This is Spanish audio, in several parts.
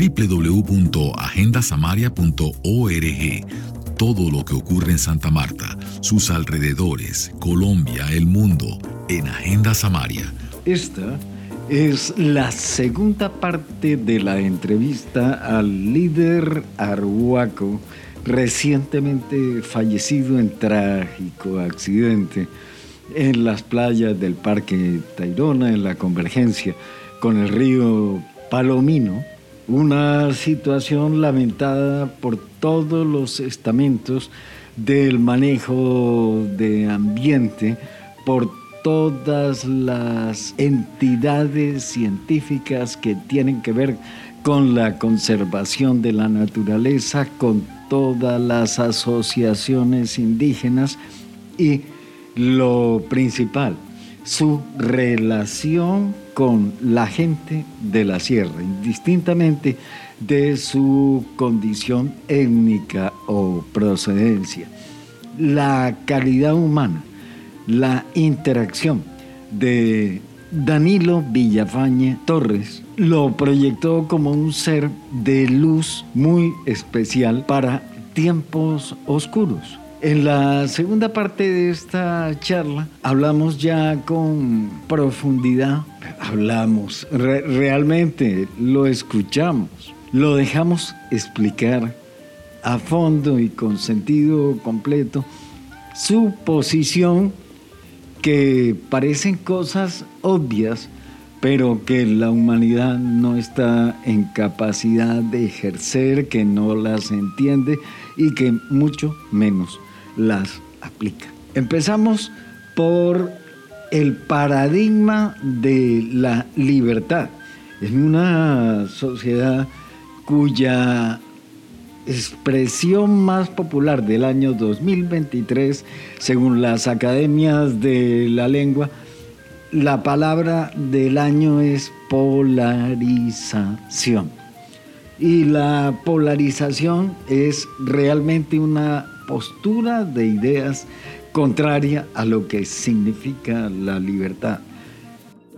www.agendasamaria.org todo lo que ocurre en Santa Marta, sus alrededores, Colombia, el mundo, en Agenda Samaria. Esta es la segunda parte de la entrevista al líder arhuaco recientemente fallecido en trágico accidente en las playas del Parque Tayrona, en la convergencia con el río Palomino, una situación lamentada por todos los estamentos del manejo de ambiente, por todas las entidades científicas que tienen que ver con la conservación de la naturaleza, con todas las asociaciones indígenas y lo principal, su relación con la gente de la sierra, indistintamente de su condición étnica o procedencia. La calidad humana, la interacción de Danilo Villafañe Torres lo proyectó como un ser de luz muy especial para tiempos oscuros. En la segunda parte de esta charla hablamos ya con profundidad, hablamos, realmente lo escuchamos, lo dejamos explicar a fondo y con sentido completo su posición que parecen cosas obvias, pero que la humanidad no está en capacidad de ejercer, que no las entiende y que mucho menos las aplica. Empezamos por el paradigma de la libertad en una sociedad cuya expresión más popular del año 2023, según las academias de la lengua, la palabra del año es polarización. Y la polarización es realmente una postura de ideas contraria a lo que significa la libertad.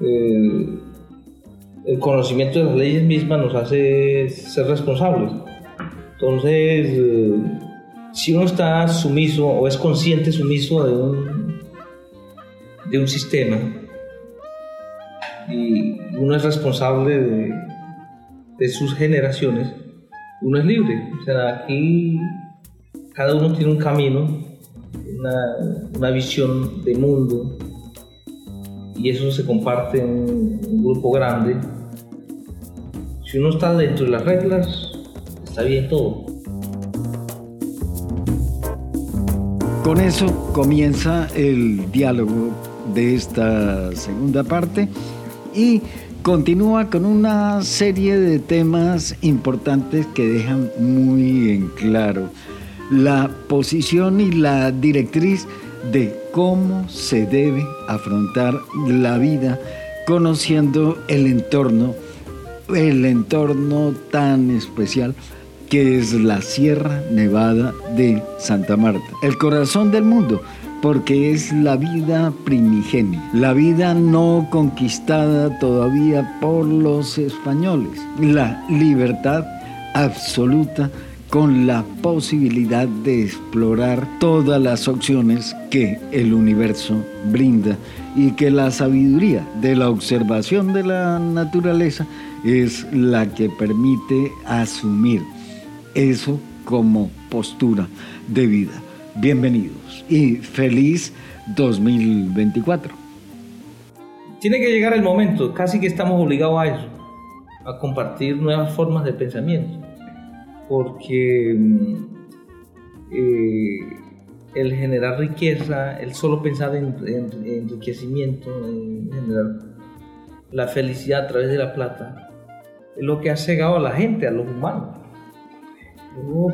El, conocimiento de las leyes mismas nos hace ser responsables entonces, eh, si uno está sumiso o es consciente sumiso de un, de un sistema y uno es responsable de, de sus generaciones, uno es libre. O sea, aquí cada uno tiene un camino, una, visión de mundo y eso se comparte en un grupo grande. Si uno está dentro de las reglas, está bien todo. Con eso comienza el diálogo de esta segunda parte y continúa con una serie de temas importantes que dejan muy en claro la posición y la directriz de cómo se debe afrontar la vida conociendo el entorno, el entorno tan especial que es la Sierra Nevada de Santa Marta, el corazón del mundo, porque es la vida primigenia, la vida no conquistada todavía por los españoles, la libertad absoluta con la posibilidad de explorar todas las opciones que el universo brinda y que la sabiduría de la observación de la naturaleza es la que permite asumir eso como postura de vida. Bienvenidos y feliz 2024. Tiene que llegar el momento, casi que estamos obligados a eso, a compartir nuevas formas de pensamiento, porque mm, eh, el generar riqueza, el solo pensar en, en enriquecimiento, en generar la felicidad a través de la plata, es lo que ha cegado a la gente, a los humanos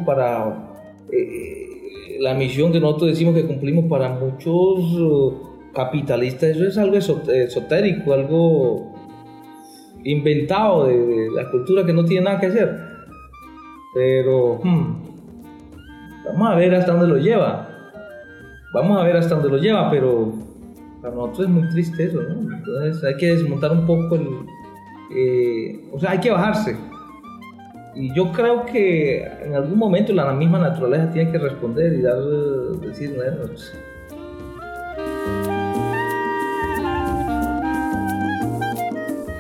para eh, la misión que nosotros decimos que cumplimos para muchos capitalistas, eso es algo esotérico, algo inventado de, la cultura que no tiene nada que hacer. Pero hmm, vamos a ver hasta dónde lo lleva. Vamos a ver hasta dónde lo lleva, pero para nosotros es muy triste eso, ¿no? Entonces hay que desmontar un poco el... Eh, o sea, hay que bajarse y yo creo que en algún momento la misma naturaleza tiene que responder y dar, decir, pues,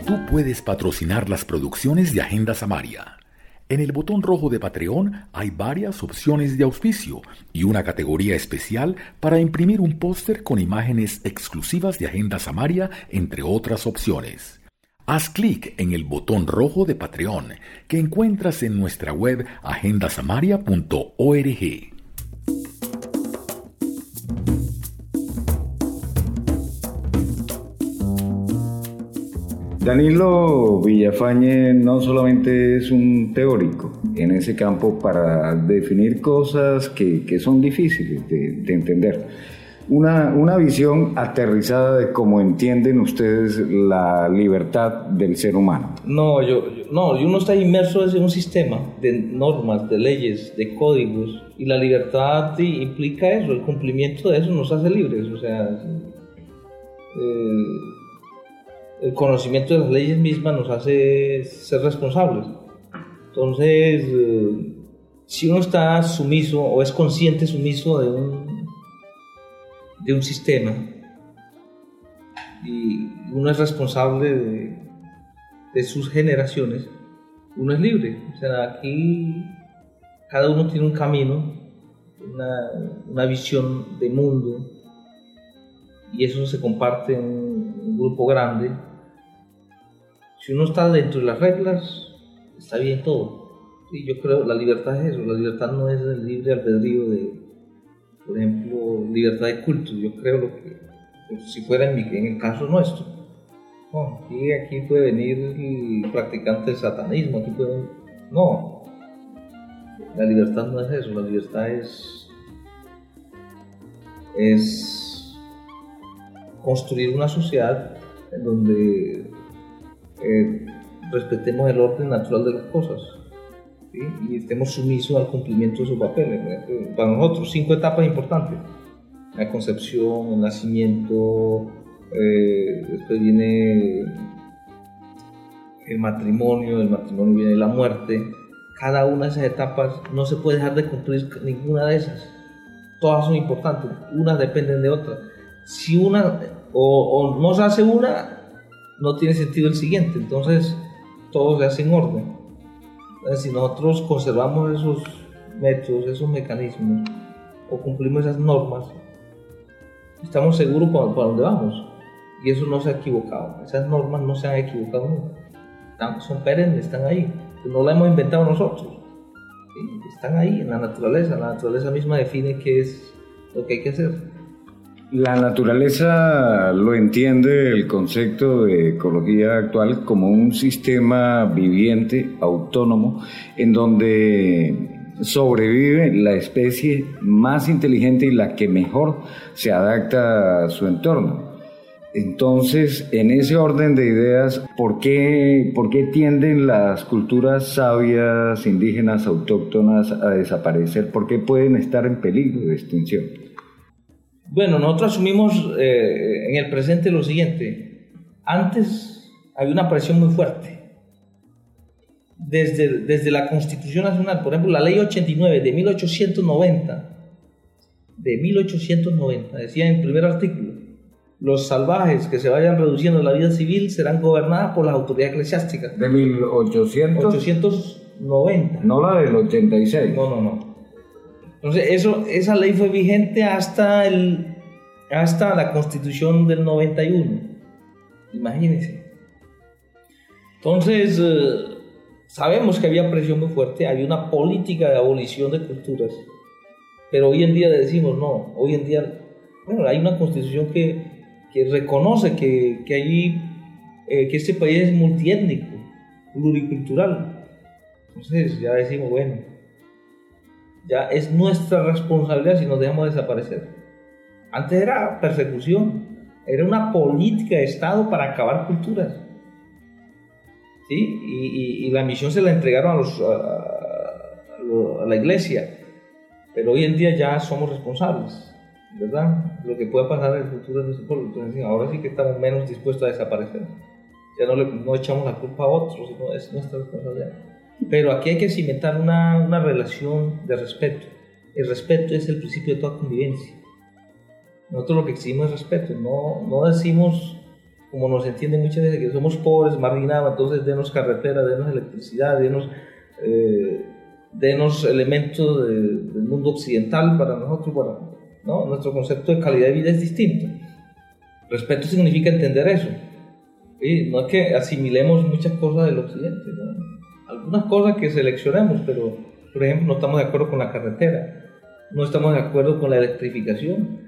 Tú puedes patrocinar las producciones de Agenda Samaria. En el botón rojo de Patreon hay varias opciones de auspicio y una categoría especial para imprimir un póster con imágenes exclusivas de Agenda Samaria, entre otras opciones. Haz clic en el botón rojo de Patreon que encuentras en nuestra web agendasamaria.org. Danilo Villafañe no solamente es un teórico en ese campo para definir cosas que, son difíciles de, entender. Una, una, visión aterrizada de cómo entienden ustedes la libertad del ser humano. No, yo, no, uno está inmerso en un sistema de normas, de leyes, de códigos, y la libertad implica eso, el cumplimiento de eso nos hace libres. O sea, eh, el conocimiento de las leyes mismas nos hace ser responsables. Entonces, eh, si uno está sumiso o es consciente sumiso de un, de un sistema y uno es responsable de, de sus generaciones, uno es libre. O sea, aquí cada uno tiene un camino, una, una visión de mundo y eso se comparte en un grupo grande si uno está dentro de las reglas, está bien todo. Y yo creo, la libertad es eso, la libertad no es el libre albedrío de, por ejemplo, libertad de culto. Yo creo lo que, pues, si fuera en, el caso nuestro, aquí, aquí puede venir practicante del satanismo, aquí puede, no, la libertad no es eso, la libertad es, es construir una sociedad en donde eh, respetemos el orden natural de las cosas y estemos sumisos al cumplimiento de sus papeles. Para nosotros, cinco etapas importantes. La concepción, el nacimiento, eh, después viene el matrimonio, el matrimonio viene la muerte. Cada una de esas etapas no se puede dejar de cumplir ninguna de esas. Todas son importantes, unas dependen de otras. Si una o, o no se hace una, no tiene sentido el siguiente. Entonces, todo se hace en orden. si nosotros conservamos esos métodos, esos mecanismos, o cumplimos esas normas, estamos seguros para, para dónde vamos. Y eso no se ha equivocado. Esas normas no se han equivocado nunca. son perennes, están ahí. No las hemos inventado nosotros. Están ahí en la naturaleza. La naturaleza misma define qué es lo que hay que hacer. La naturaleza lo entiende el concepto de ecología actual como un sistema viviente, autónomo, en donde sobrevive la especie más inteligente y la que mejor se adapta a su entorno. Entonces, en ese orden de ideas, ¿por qué, ¿por qué tienden las culturas sabias, indígenas, autóctonas a desaparecer? ¿Por qué pueden estar en peligro de extinción? Bueno, nosotros asumimos eh, en el presente lo siguiente. Antes había una presión muy fuerte. Desde, desde la Constitución Nacional, por ejemplo, la Ley 89 de 1890, de 1890, decía en el primer artículo, los salvajes que se vayan reduciendo la vida civil serán gobernadas por las autoridades eclesiásticas. ¿De 1890? No la del 86. No, no, no. Entonces, eso, esa ley fue vigente hasta, el, hasta la constitución del 91. Imagínense. Entonces, eh, sabemos que había presión muy fuerte, había una política de abolición de culturas, pero hoy en día decimos, no, hoy en día, bueno, hay una constitución que, que reconoce que, que, eh, que este país es multiétnico, pluricultural. Entonces, ya decimos, bueno, ya es nuestra responsabilidad si nos dejamos desaparecer. Antes era persecución, era una política de Estado para acabar culturas. ¿Sí? Y, la misión se la entregaron a, la iglesia. Pero hoy en día ya somos responsables, ¿verdad? Lo que pueda pasar en el futuro de nuestro pueblo. Ahora sí que estamos menos dispuestos a desaparecer. Ya no, no echamos la culpa a otros, sino es nuestra responsabilidad. Pero aquí hay que cimentar una, una relación de respeto. El respeto es el principio de toda convivencia. Nosotros lo que exigimos es respeto, no, no decimos, como nos entienden muchas veces, que somos pobres, marginados, entonces denos carretera, denos electricidad, denos, eh, denos elementos del mundo occidental para nosotros. Bueno, ¿no? nuestro concepto de calidad de vida es distinto. Respeto significa entender eso. Y no es que asimilemos muchas cosas del occidente, algunas cosas que seleccionemos, pero por ejemplo no estamos de acuerdo con la carretera, no estamos de acuerdo con la electrificación,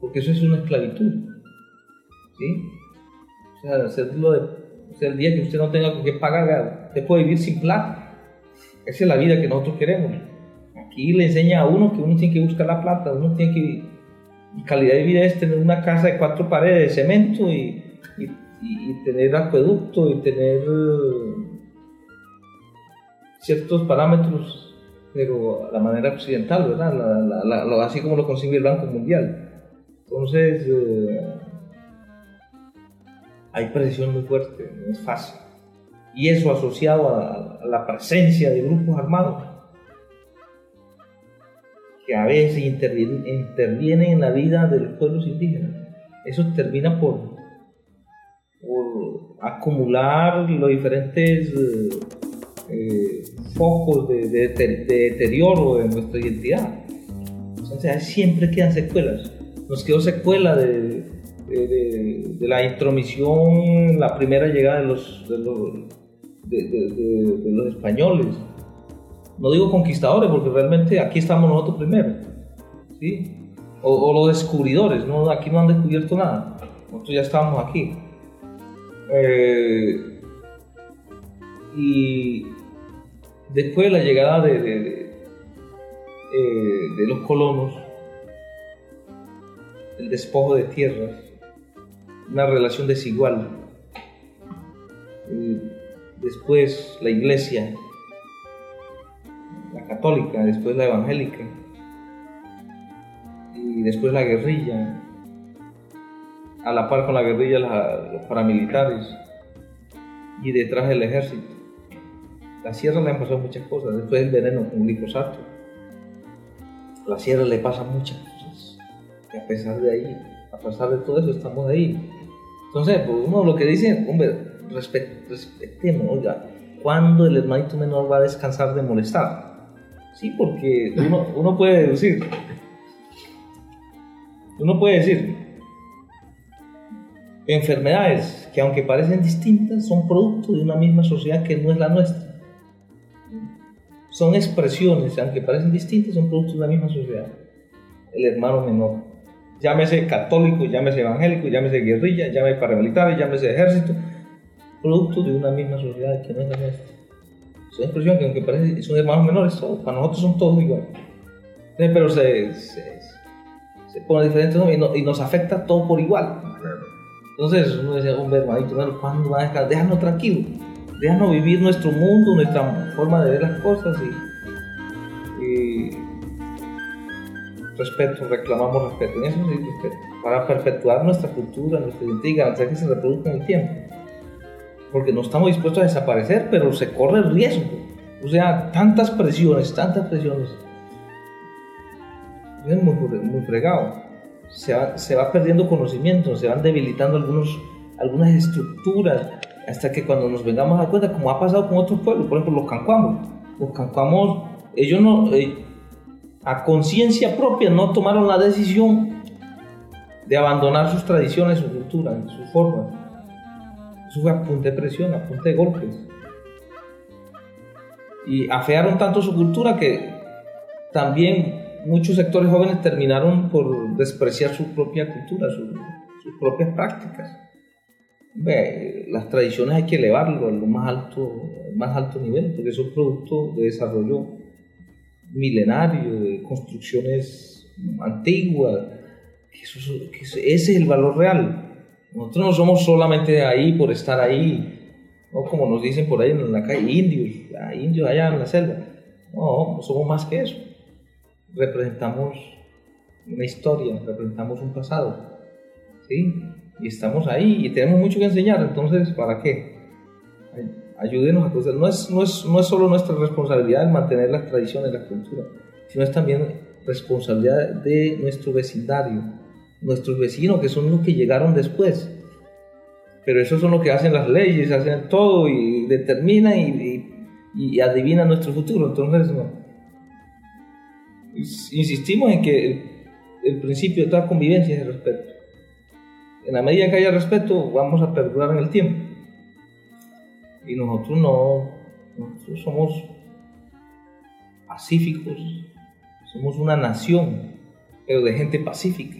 porque eso es una esclavitud. ¿sí? O sea, hacerlo de, o sea, el día que usted no tenga que pagar, usted puede vivir sin plata. Esa es la vida que nosotros queremos. Aquí le enseña a uno que uno tiene que buscar la plata, uno tiene que... Y calidad de vida es tener una casa de cuatro paredes de cemento y, y, tener acueducto y tener ciertos parámetros, pero la manera occidental, ¿verdad? Así como lo consigue el Banco Mundial. Entonces, eh, hay presión muy fuerte, no es fácil. Y eso asociado a, la presencia de grupos armados que a veces intervienen, intervienen en la vida de los pueblos indígenas. Eso termina por, por acumular los diferentes eh, eh, focos de, deterioro de nuestra identidad. Entonces, siempre quedan secuelas. Nos quedó secuela de, la intromisión, la primera llegada de los, españoles. No digo conquistadores, porque realmente aquí estamos nosotros primero. ¿sí? O, los descubridores, ¿no? aquí no han descubierto nada. Nosotros ya estábamos aquí. Eh, y después de la llegada de, de, eh, los colonos, el despojo de tierras, una relación desigual. después la iglesia, la católica, después la evangélica, y después la guerrilla, a la par con la guerrilla los paramilitares, y detrás del ejército. La sierra le han pasado muchas cosas, después el veneno con glifosato. A la sierra le pasan muchas cosas, y a pesar de ahí, a pesar de todo eso, estamos ahí. Entonces, pues uno lo que dice, hombre, respetemos, oiga, ¿cuándo el hermanito menor va a descansar de molestar? Sí, porque uno, uno puede deducir, uno puede decir, enfermedades que aunque parecen distintas, son producto de una misma sociedad que no es la nuestra. Son expresiones, aunque parecen distintas, son producto de una misma sociedad. El hermano menor llámese católico, llámese evangélico, llámese guerrilla, llámese paramilitares, llámese ejército, producto de una misma sociedad que no es la nuestra. Es una expresión que aunque parece son hermanos menores, todos, para nosotros son todos iguales. Pero se, se, se pone diferente y, nos afecta todo por igual. Entonces uno dice, hombre, hermanito, ¿cuándo va a dejar? Déjanos tranquilos, déjanos vivir nuestro mundo, nuestra forma de ver las cosas y respeto, reclamamos respeto. En eso sí, respeto. Para perpetuar nuestra cultura, nuestra identidad, y que se reproduzca en el tiempo. Porque no estamos dispuestos a desaparecer, pero se corre el riesgo. O sea, tantas presiones, tantas presiones. Es muy, muy fregado. Se va, se va perdiendo conocimiento, se van debilitando algunos, algunas estructuras, hasta que cuando nos vengamos a cuenta, como ha pasado con otros pueblos, por ejemplo, los cancuamos. Los cancuamos, ellos no, eh, a conciencia propia no tomaron la decisión de abandonar sus tradiciones, su cultura, su forma. Eso fue a punta de presión, a punta de golpes. Y afearon tanto su cultura que también muchos sectores jóvenes terminaron por despreciar su propia cultura, sus propias prácticas. Las tradiciones hay que elevarlo a lo más alto, más alto nivel, porque son producto de desarrollo milenario, de construcciones antiguas, que, ese es el valor real. Nosotros no somos solamente ahí por estar ahí, ¿no? como nos dicen por ahí en la calle, indios, indios allá en la selva. No, somos más que eso. Representamos una historia, representamos un pasado. ¿sí? Y estamos ahí y tenemos mucho que enseñar, entonces, ¿para qué? ayúdenos a conocer. No es, no, es, no es solo nuestra responsabilidad mantener las tradiciones, la cultura, sino es también responsabilidad de nuestro vecindario, nuestros vecinos que son los que llegaron después. Pero esos son los que hacen las leyes, hacen todo y determinan y, y, adivinan nuestro futuro. Entonces, no. insistimos en que el, el principio de toda convivencia es el respeto. En la medida que haya respeto, vamos a perdurar en el tiempo. Y nosotros no, nosotros somos pacíficos, somos una nación, pero de gente pacífica.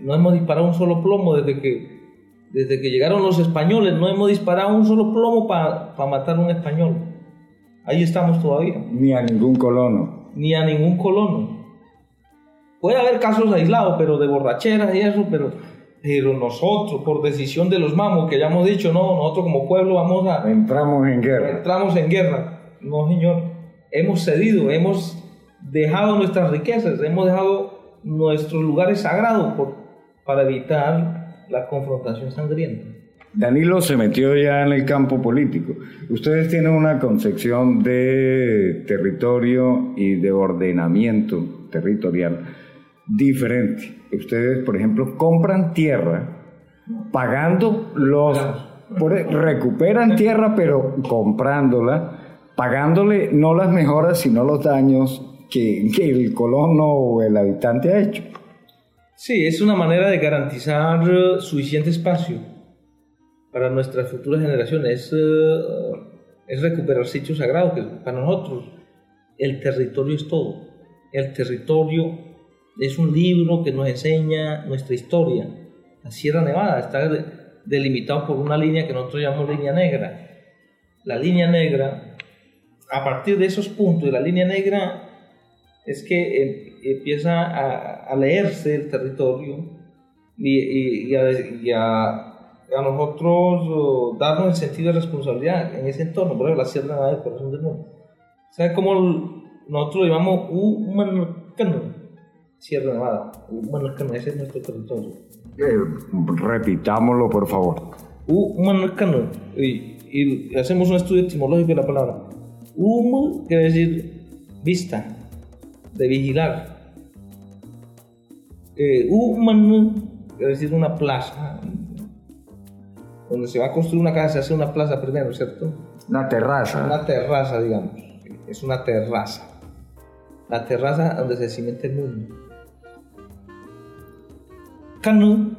No hemos disparado un solo plomo desde que, desde que llegaron los españoles, no hemos disparado un solo plomo para matar a un español. Ahí estamos todavía. Ni a ningún colono. Ni a ningún colono. Puede haber casos aislados, pero de borracheras y eso, pero pero nosotros, por decisión de los mamos, que ya hemos dicho, no, nosotros como pueblo vamos a... Entramos en guerra. Entramos en guerra. No, señor. Hemos cedido, hemos dejado nuestras riquezas, hemos dejado nuestros lugares sagrados por, para evitar la confrontación sangrienta. Danilo se metió ya en el campo político. Ustedes tienen una concepción de territorio y de ordenamiento territorial diferente. Ustedes, por ejemplo, compran tierra pagando los... E, recuperan tierra, pero comprándola, pagándole no las mejoras, sino los daños que, que el colono o el habitante ha hecho. Sí, es una manera de garantizar suficiente espacio para nuestras futuras generaciones. Es, eh, es recuperar sitios sagrados, que para nosotros el territorio es todo. El territorio es un libro que nos enseña nuestra historia. La Sierra Nevada está delimitado por una línea que nosotros llamamos línea negra. La línea negra, a partir de esos puntos de la línea negra, es que em, empieza a, leerse el territorio y, a, nosotros darnos el sentido de responsabilidad en ese entorno, por ejemplo, la Sierra Nevada del Corazón del Mundo. ¿Sabes cómo nosotros lo llamamos Sierra Nevada. Bueno, es que ese es nuestro territorio. Eh, repitámoslo, por favor. Humanucano. Y, y hacemos un estudio etimológico de la palabra. Hum quiere decir vista, de vigilar. Eh, quiere decir una plaza. Donde se va a construir una casa, se hace una plaza primero, ¿cierto? Una terraza. Una terraza, digamos. Es una terraza. La terraza donde se cimenta el mundo. Canu.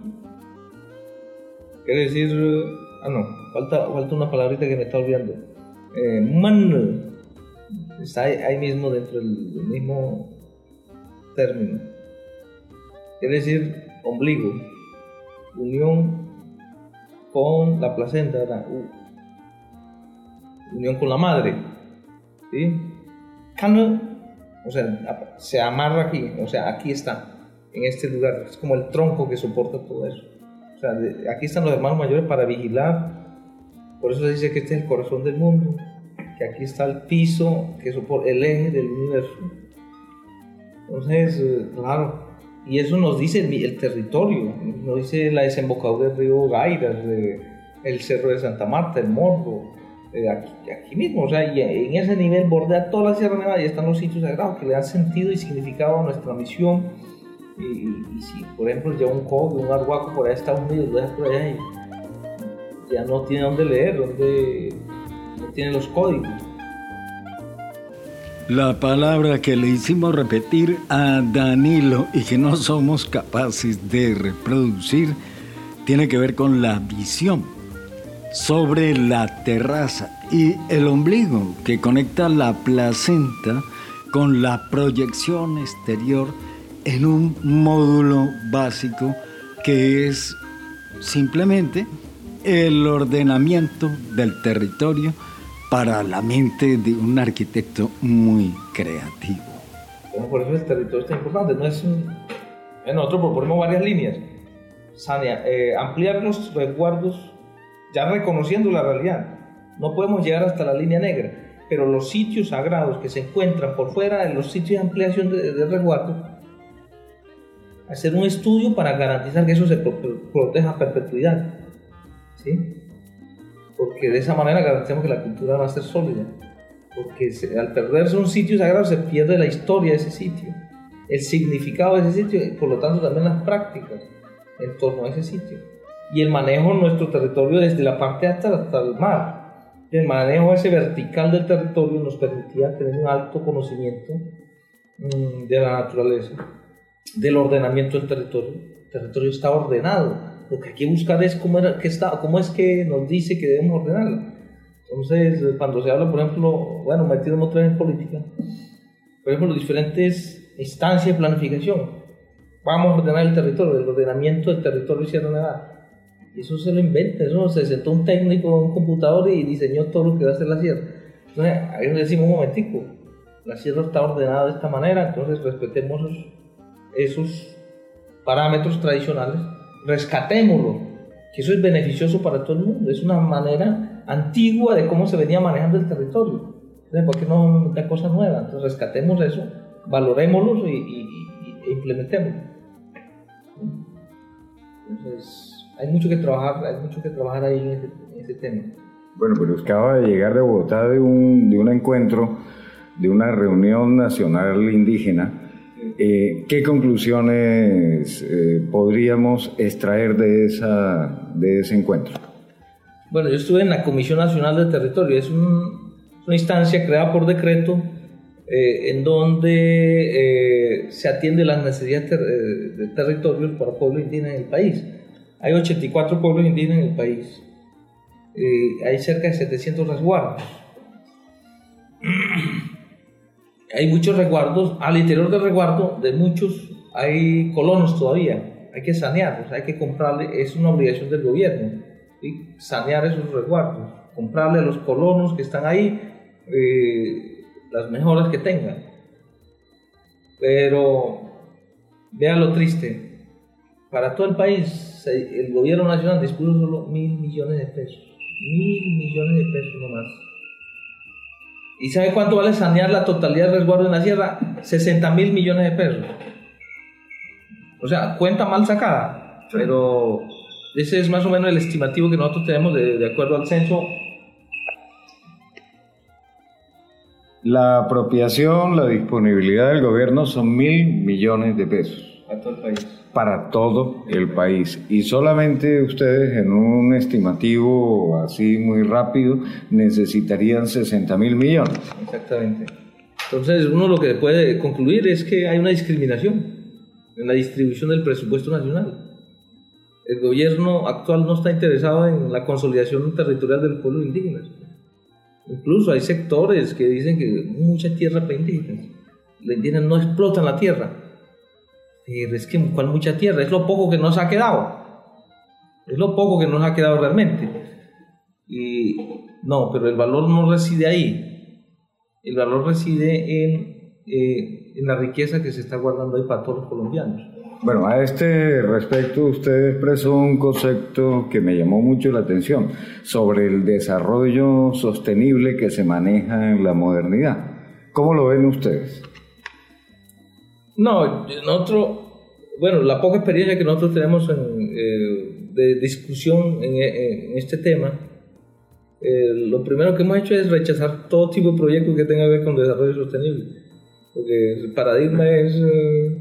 Quiere decir. Ah, no. Falta, falta una palabrita que me está olvidando. Eh, man. Está ahí, mismo dentro del, mismo término. Quiere decir ombligo. Unión con la placenta, unión con la madre. ¿Sí? Canu. O sea, se amarra aquí. O sea, aquí está en este lugar. Es como el tronco que soporta todo eso. O sea, aquí están los hermanos mayores para vigilar. Por eso se dice que este es el corazón del mundo, que aquí está el piso, que soporta el eje del universo. Entonces, claro, y eso nos dice el, territorio, nos dice la desembocadura del río Gairas, el cerro de Santa Marta, el Morro, eh, aquí, aquí, mismo, o sea, y en ese nivel bordea toda la Sierra Nevada y están los sitios sagrados que le dan sentido y significado a nuestra misión y, si, por ejemplo, ya un coque, un arhuaco por ahí está unido, lo dejas por allá y ya no tiene dónde leer, dónde no tiene los códigos. La palabra que le hicimos repetir a Danilo y que no somos capaces de reproducir tiene que ver con la visión sobre la terraza y el ombligo que conecta la placenta con la proyección exterior en un módulo básico que es simplemente el ordenamiento del territorio para la mente de un arquitecto muy creativo. por eso el territorio es tan importante. No es un... Nosotros proponemos varias líneas. Sania, eh, ampliar los resguardos ya reconociendo la realidad. No podemos llegar hasta la línea negra, pero los sitios sagrados que se encuentran por fuera de los sitios de ampliación de, de hacer un estudio para garantizar que eso se proteja a perpetuidad. ¿sí? porque de esa manera garantizamos que la cultura va a ser sólida. Porque al perderse un sitio sagrado se pierde la historia de ese sitio, el significado de ese sitio y por lo tanto también las prácticas en torno a ese sitio. Y el manejo de nuestro territorio desde la parte alta hasta el mar. El manejo ese vertical del territorio nos permitía tener un alto conocimiento mm, de la naturaleza, del ordenamiento del territorio. El territorio está ordenado. Lo que hay que buscar es cómo, es que nos dice que debemos ordenarlo. Entonces, cuando se habla, por ejemplo, bueno, metido otra vez en política, por ejemplo, las diferentes instancias de planificación. Vamos a ordenar el territorio, el ordenamiento del territorio Sierra Nevada. Eso se lo inventa, eso se sentó un técnico en un computador y diseñó todo lo que va a hacer la sierra. Entonces, ahí decimos un momentico, la sierra está ordenada de esta manera, entonces respetemos esos, parámetros tradicionales, rescatémoslo, que eso es beneficioso para todo el mundo, es una manera antigua de cómo se venía manejando el territorio. ¿por qué no da cosas nuevas? Entonces, rescatemos eso, valorémoslo y, y, y implementémoslo. Entonces, hay mucho que trabajar, hay mucho que trabajar ahí en ese, tema. Bueno, pero acaba de llegar de Bogotá de un, de un encuentro, de una reunión nacional indígena. Eh, ¿Qué conclusiones eh, podríamos extraer de, esa, de ese encuentro? Bueno, yo estuve en la Comisión Nacional de Territorio, es una instancia creada por decreto eh, en donde se atiende las necesidades de territorios para pueblos indígenas en el país. Hay 84 pueblos indígenas en el país. Eh, hay cerca de 700 resguardos. Hay muchos resguardos. Al interior del resguardo, de muchos, hay colonos todavía. Hay que sanearlos, hay que comprarle. Es una obligación del gobierno. Sanear esos resguardos. Comprarle a los colonos que están ahí eh, las mejoras que tengan. Pero vean lo triste. Para todo el país el gobierno nacional dispuso solo mil millones de pesos. Mil millones de pesos nomás. ¿Y sabe cuánto vale sanear la totalidad del resguardo en la sierra? 60 mil millones de pesos. O sea, cuenta mal sacada, pero ese es más o menos el estimativo que nosotros tenemos de, de acuerdo al censo. La apropiación, la disponibilidad del gobierno son mil millones de pesos. Para todo el país para todo el país. Y solamente ustedes en un estimativo así muy rápido necesitarían 60 mil millones. Exactamente. Entonces uno lo que puede concluir es que hay una discriminación en la distribución del presupuesto nacional. El gobierno actual no está interesado en la consolidación territorial del pueblo indígena. Incluso hay sectores que dicen que mucha tierra para indígenas. Los indígenas no explotan la tierra es que cuál mucha tierra, es lo poco que nos ha quedado. Es lo poco que nos ha quedado realmente. Y no, pero el valor no reside ahí. El valor reside en, eh, en la riqueza que se está guardando ahí para todos los colombianos. Bueno, a este respecto usted expresó un concepto que me llamó mucho la atención sobre el desarrollo sostenible que se maneja en la modernidad. ¿Cómo lo ven ustedes? No, nosotros, bueno, la poca experiencia que nosotros tenemos eh, de discusión en, este tema, eh, lo primero que hemos hecho es rechazar todo tipo de proyectos que tenga que ver con desarrollo sostenible. Porque el paradigma es eh,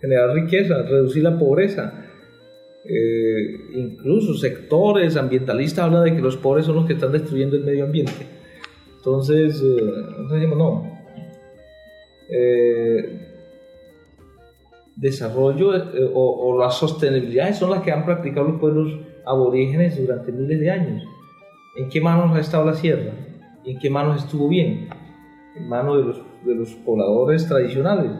generar riqueza, reducir la pobreza. incluso sectores ambientalistas hablan de que los pobres son los que están destruyendo el medio ambiente. Entonces, nosotros decimos no desarrollo eh, o, las sostenibilidades son las que han practicado los pueblos aborígenes durante miles de años. ¿En qué manos ha estado la sierra? ¿En qué manos estuvo bien? En manos de los, de los pobladores tradicionales.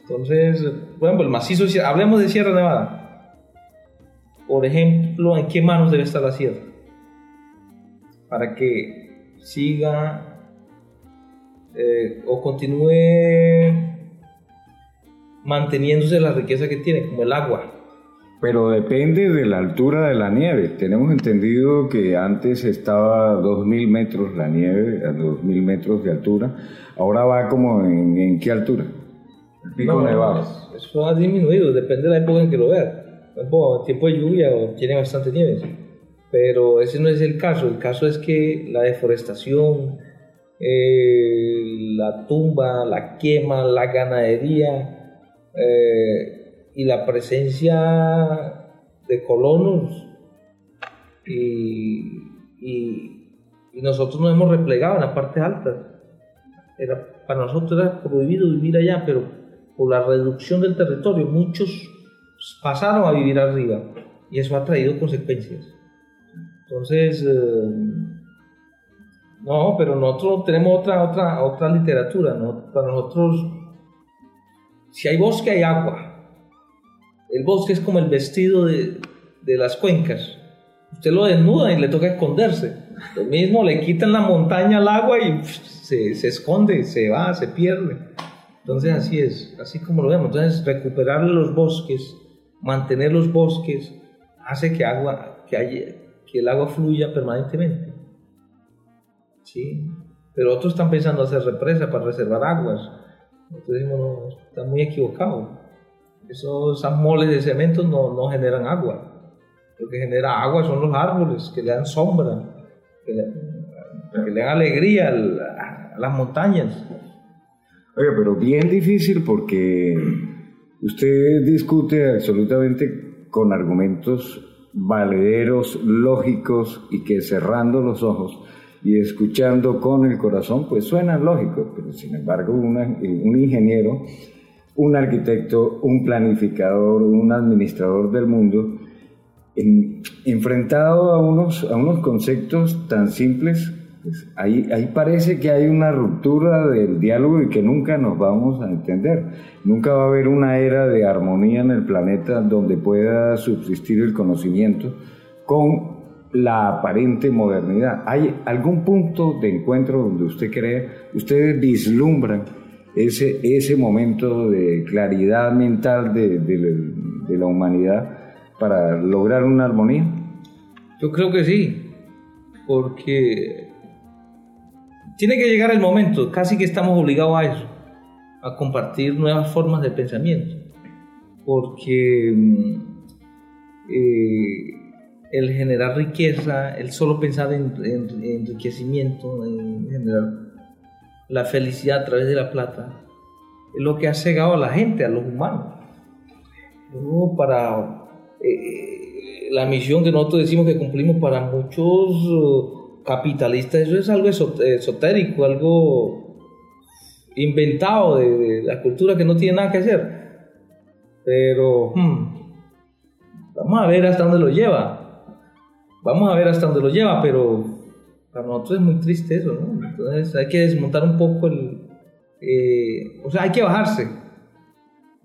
Entonces, por ejemplo, el macizo, hablemos de Sierra Nevada. Por ejemplo, ¿en qué manos debe estar la sierra? Para que siga eh, o continúe manteniéndose la riqueza que tiene, como el agua. Pero depende de la altura de la nieve. Tenemos entendido que antes estaba a 2.000 metros la nieve, a 2.000 metros de altura. Ahora va como en, qué altura? El pico nevado. Eso ha disminuido, depende de la época en que lo veas. En tiempo de lluvia tiene bastante nieve. Pero ese no es el caso. El caso es que la deforestación, eh, la tumba, la quema, la ganadería eh, y la presencia de colonos y, nosotros nos hemos replegado en la parte alta. Era, para nosotros era prohibido vivir allá, pero por la reducción del territorio muchos pasaron a vivir arriba y eso ha traído consecuencias. Entonces, eh, no, pero nosotros tenemos otra, otra, otra literatura. Para nosotros, si hay bosque, hay agua. El bosque es como el vestido de, de las cuencas. Usted lo desnuda y le toca esconderse. Lo mismo, le quitan la montaña al agua y se, se esconde, se va, se pierde. Entonces así es, así como lo vemos. Entonces recuperar los bosques, mantener los bosques, hace que, agua, que, haya, que el agua fluya permanentemente. ¿Sí? Pero otros están pensando hacer represa para reservar aguas. Nosotros decimos, no, está muy equivocado. Esos moles de cemento no, no generan agua. Lo que genera agua son los árboles que le dan sombra, que le, dan alegría a, las montañas. Oye, pero bien difícil porque usted discute absolutamente con argumentos valederos, lógicos y que cerrando los ojos y escuchando con el corazón, pues suenan lógicos, pero sin embargo un ingeniero, un arquitecto, un planificador, un administrador del mundo, enfrentado a unos, a unos conceptos tan simples, pues ahí, ahí parece que hay una ruptura del diálogo y que nunca nos vamos a entender. Nunca va a haber una era de armonía en el planeta donde pueda subsistir el conocimiento con la aparente modernidad. ¿Hay algún punto de encuentro donde usted cree, ustedes vislumbran ese, ese momento de claridad mental de, de la humanidad? para lograr una armonía? Yo creo que sí, porque tiene que llegar el momento, casi que estamos obligados a eso, a compartir nuevas formas de pensamiento, porque mm, eh, el generar riqueza, el solo pensar en, enriquecimiento, en generar la felicidad a través de la plata, es lo que ha cegado a la gente, a los humanos. para eh, la misión que nosotros decimos que cumplimos para muchos uh, capitalistas, eso es algo esotérico, algo inventado de, la cultura que no tiene nada que hacer. Pero hmm, vamos a ver hasta dónde lo lleva. Vamos a ver hasta dónde lo lleva, pero para nosotros es muy triste eso, ¿no? Entonces hay que desmontar un poco el... Eh, o sea, hay que bajarse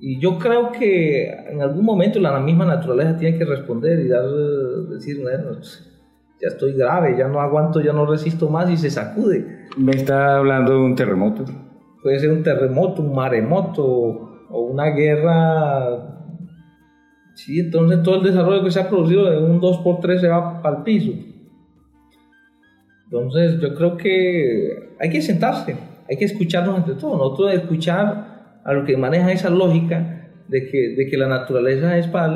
y yo creo que en algún momento la misma naturaleza tiene que responder y dar, decir, bueno, ya estoy grave, ya no aguanto, ya no resisto más y se sacude. ¿Me está hablando de un terremoto? Puede ser un terremoto, un maremoto o una guerra. Sí, entonces todo el desarrollo que se ha producido de un 2x3 se va al piso. Entonces yo creo que hay que sentarse, hay que escucharnos entre todos, nosotros escuchar a lo que maneja esa lógica de que, de que la naturaleza es para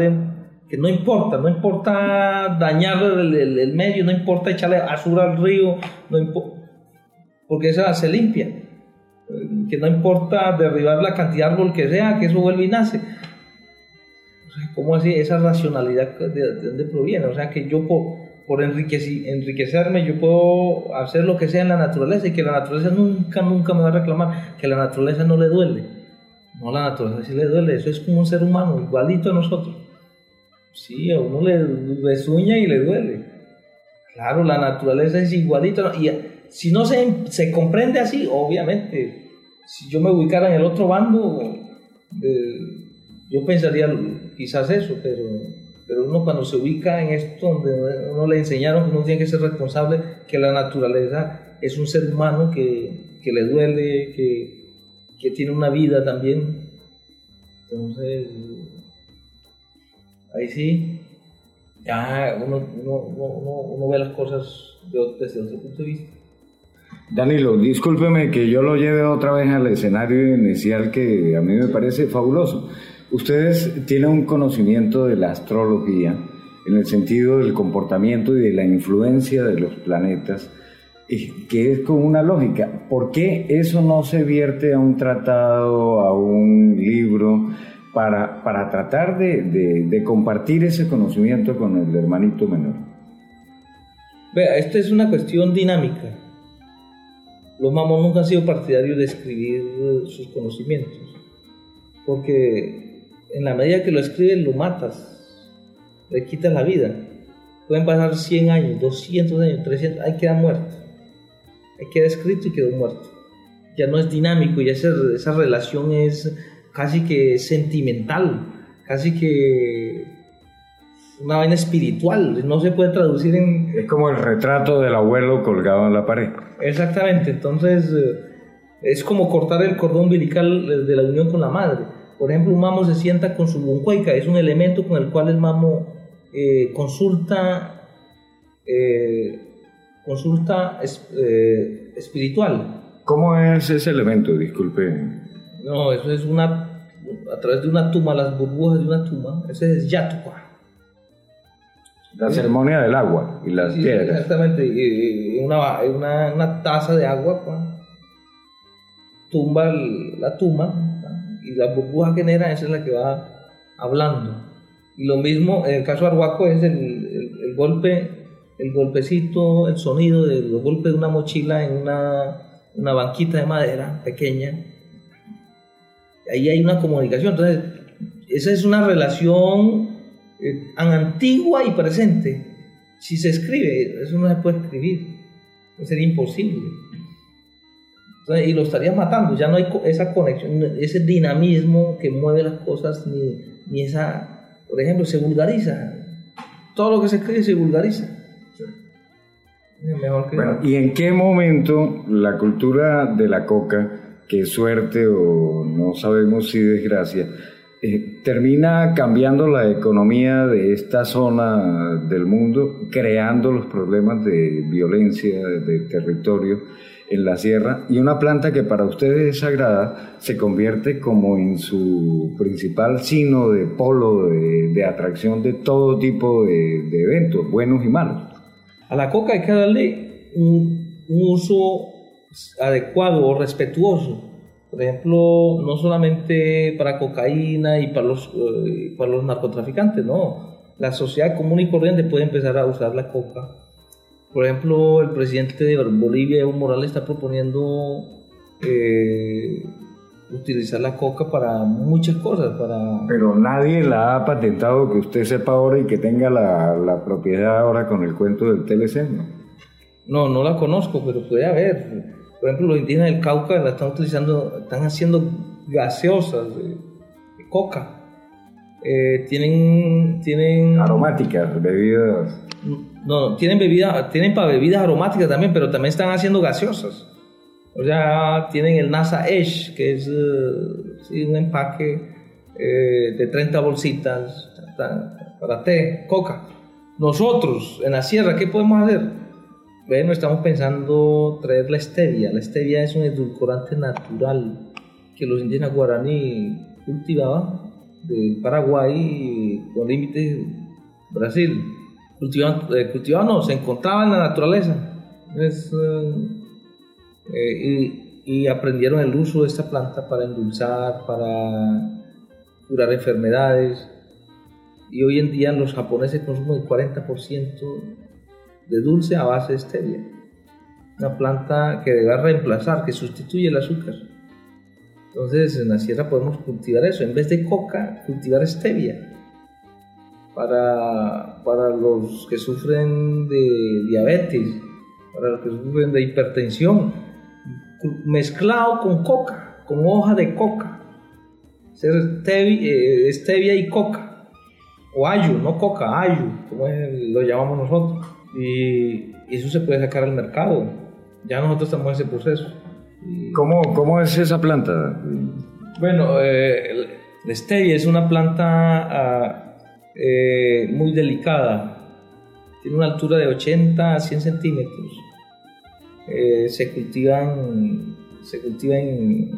que no importa, no importa dañar el, medio, no importa echarle azúcar al río, no porque esa se limpia, que no importa derribar la cantidad de árbol que sea, que eso vuelve y nace. ¿Cómo así? Esa racionalidad de, dónde proviene? O sea, que yo por, por enriquecerme, yo puedo hacer lo que sea en la naturaleza y que la naturaleza nunca, nunca me va a reclamar, que la naturaleza no le duele. No, la naturaleza sí le duele, eso es como un ser humano, igualito a nosotros. Sí, a uno le, le sueña y le duele. Claro, la naturaleza es igualito. Y si no se, se comprende así, obviamente, si yo me ubicara en el otro bando, eh, yo pensaría quizás eso, pero, pero uno cuando se ubica en esto, donde uno le enseñaron uno tiene que ser responsable, que la naturaleza es un ser humano que, que le duele, que, que tiene una vida también. Entonces, ahí sí, ya uno, uno, ve las cosas desde otro punto de vista. Danilo, discúlpeme que yo lo lleve otra vez al escenario inicial que a mí me parece fabuloso. Ustedes tienen un conocimiento de la astrología en el sentido del comportamiento y de la influencia de los planetas, que es con una lógica. ¿Por qué eso no se vierte a un tratado, a un libro, para, para tratar de, de, compartir ese conocimiento con el hermanito menor? Vea, esta es una cuestión dinámica. Los mamón nunca han sido partidarios de escribir sus conocimientos, porque en la medida que lo escriben lo matas, le quitas la vida. Pueden pasar 100 años, 200 años, 300, ahí queda muerto. Ahí queda escrito y quedó muerto. Ya no es dinámico, ya esa, esa relación es casi que sentimental, casi que una vaina espiritual, no se puede traducir en... Es como el retrato del abuelo colgado en la pared. Exactamente, entonces eh, es como cortar el cordón umbilical de la unión con la madre. Por ejemplo, un mamo se sienta con su buncueca, es un elemento con el cual el mamo eh, consulta, eh, consulta eh, espiritual. ¿Cómo es ese elemento? Disculpe. No, eso es una, a través de una tumba, las burbujas de una tumba, ese es Yatukwa. La ceremonia del agua y las piedras. Exactamente, una, una, una, taza de agua, pues, tumba la tumba la burbuja que genera, esa es la que va hablando. Y lo mismo, en el caso de Arhuaco es el, el, golpe, el golpecito, el sonido de los golpes de una mochila en una, una banquita de madera pequeña. Ahí hay una comunicación. Entonces, esa es una relación eh, antigua y presente. Si se escribe, eso no se puede escribir. Sería imposible. Y lo estaría matando. Ya no hay esa conexión, ese dinamismo que mueve las cosas, ni, ni esa por ejemplo, se vulgariza. Todo lo que se escribe se vulgariza. ¿y en qué momento la cultura de la coca, que suerte o no sabemos si desgracia, eh, termina cambiando la economía de esta zona del mundo, creando los problemas de violencia, de territorio? En la sierra y una planta que para ustedes es sagrada se convierte como en su principal sino de polo de, atracción de todo tipo de, eventos, buenos y malos. A la coca hay que darle un, uso adecuado o respetuoso. Por ejemplo, no solamente para cocaína y para los, eh, para los narcotraficantes, no. La sociedad común y corriente puede empezar a usar la coca por ejemplo, el presidente de Bolivia, Evo Morales, está proponiendo eh, utilizar la coca para muchas cosas. Para... Pero nadie la ha patentado que usted sepa ahora y que tenga la, la propiedad ahora con el cuento del TLC, ¿no? No, no la conozco, pero puede haber. Por ejemplo, los indígenas del Cauca la están utilizando, están haciendo gaseosas de, coca. Eh, tienen, tienen... Aromáticas, bebidas no, tienen bebidas, tienen para bebidas aromáticas también, pero también están haciendo gaseosas. O sea, tienen el NASA Edge, que es eh, un empaque eh, de 30 bolsitas para té, coca. Nosotros, en la sierra, ¿qué podemos hacer? Bueno, estamos pensando traer la stevia. La stevia es un edulcorante natural que los indígenas guaraní cultivaban del Paraguay con límites Brasil cultivando, eh, no, se encontraba en la naturaleza. Eh, eh, y, aprendieron el uso de esta planta para endulzar, para curar enfermedades. Y hoy en día los japoneses consumen el 40% de dulce a base de stevia. Una planta que debe reemplazar, que sustituye el azúcar. Entonces en la sierra podemos cultivar eso. En vez de coca, cultivar stevia para, para los que sufren de diabetes, para los que sufren de hipertensión, mezclado con coca, con hoja de coca. Ser eh, stevia, y coca, o ayu, no coca, ayu, como lo llamamos nosotros. Y eso se puede sacar al mercado. Ya nosotros estamos en ese proceso. ¿Cómo, ¿Cómo, es esa planta? Bueno, eh, la stevia es una planta ah, eh, muy delicada. Tiene una altura de 80 a 100 centímetros. Eh, se cultivan se cultiva en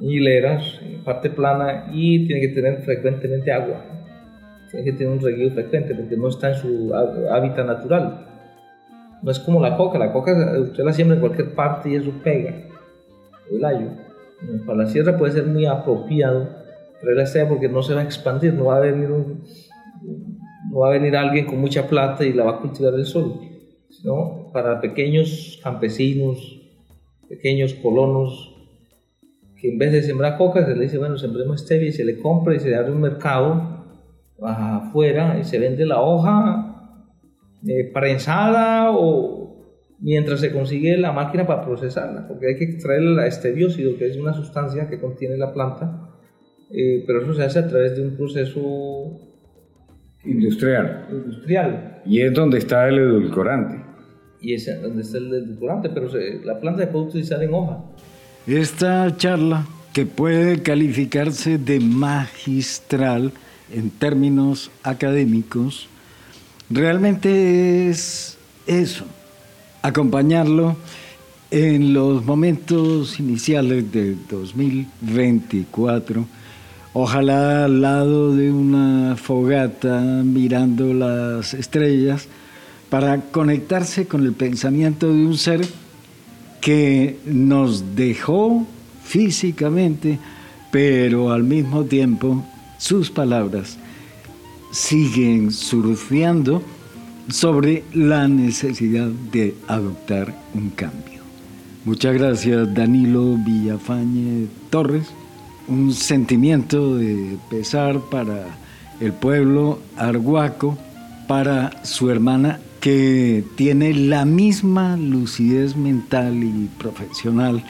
hileras, en parte plana y tiene que tener frecuentemente agua. tiene que tener un reguío frecuente porque no está en su hábitat natural. No es como la coca, la coca usted la siembra en cualquier parte y eso pega, el ayo. Para la sierra puede ser muy apropiado traerla stevia porque no se va a expandir, no va a venir no va a venir alguien con mucha plata y la va a cultivar el sol, sino para pequeños campesinos, pequeños colonos, que en vez de sembrar coca, se le dice, bueno, sembremos stevia y se le compra y se le abre un mercado afuera y se vende la hoja eh, prensada o mientras se consigue la máquina para procesarla, porque hay que extraer la estebiócido, que es una sustancia que contiene la planta, eh, pero eso se hace a través de un proceso industrial. industrial. Y es donde está el edulcorante. Y es donde está el edulcorante, pero la planta se puede utilizar en hoja. Esta charla, que puede calificarse de magistral en términos académicos, realmente es eso, acompañarlo en los momentos iniciales de 2024, ojalá al lado de una fogata mirando las estrellas, para conectarse con el pensamiento de un ser que nos dejó físicamente, pero al mismo tiempo sus palabras siguen surfeando sobre la necesidad de adoptar un cambio. Muchas gracias Danilo Villafañe Torres. Un sentimiento de pesar para el pueblo arhuaco, para su hermana que tiene la misma lucidez mental y profesional.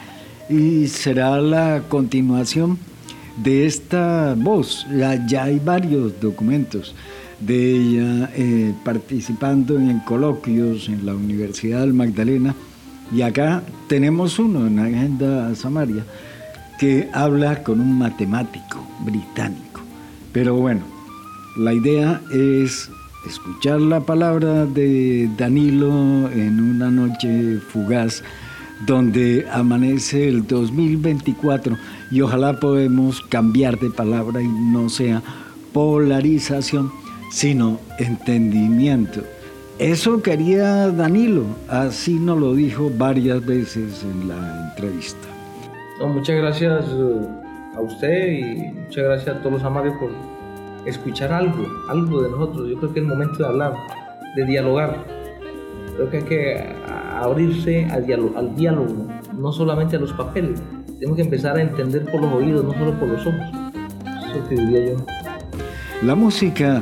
Y será la continuación de esta voz. Ya, hay varios documentos de ella eh, participando en coloquios en la Universidad del Magdalena. Y acá tenemos uno en Agenda Samaria que habla con un matemático británico. Pero bueno, la idea es escuchar la palabra de Danilo en una noche fugaz donde amanece el 2024 y ojalá podemos cambiar de palabra y no sea polarización, sino entendimiento. Eso quería Danilo, así nos lo dijo varias veces en la entrevista. Muchas gracias eh, a usted y muchas gracias a todos los amarios por escuchar algo, algo de nosotros. Yo creo que es el momento de hablar, de dialogar. Creo que hay que abrirse al diálogo, al diálogo no solamente a los papeles. Tenemos que empezar a entender por los oídos, no solo por los ojos. Eso que diría yo. La música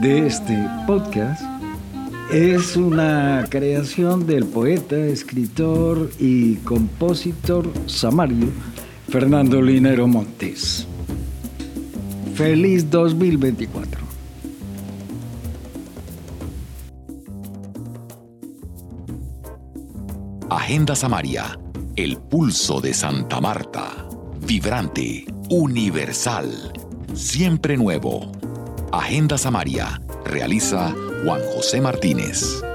de este podcast es una creación del poeta, escritor y compositor samario Fernando Linero Montes. Feliz 2024. Agenda Samaria, el pulso de Santa Marta. Vibrante, universal, siempre nuevo. Agenda Samaria, realiza Juan José Martínez.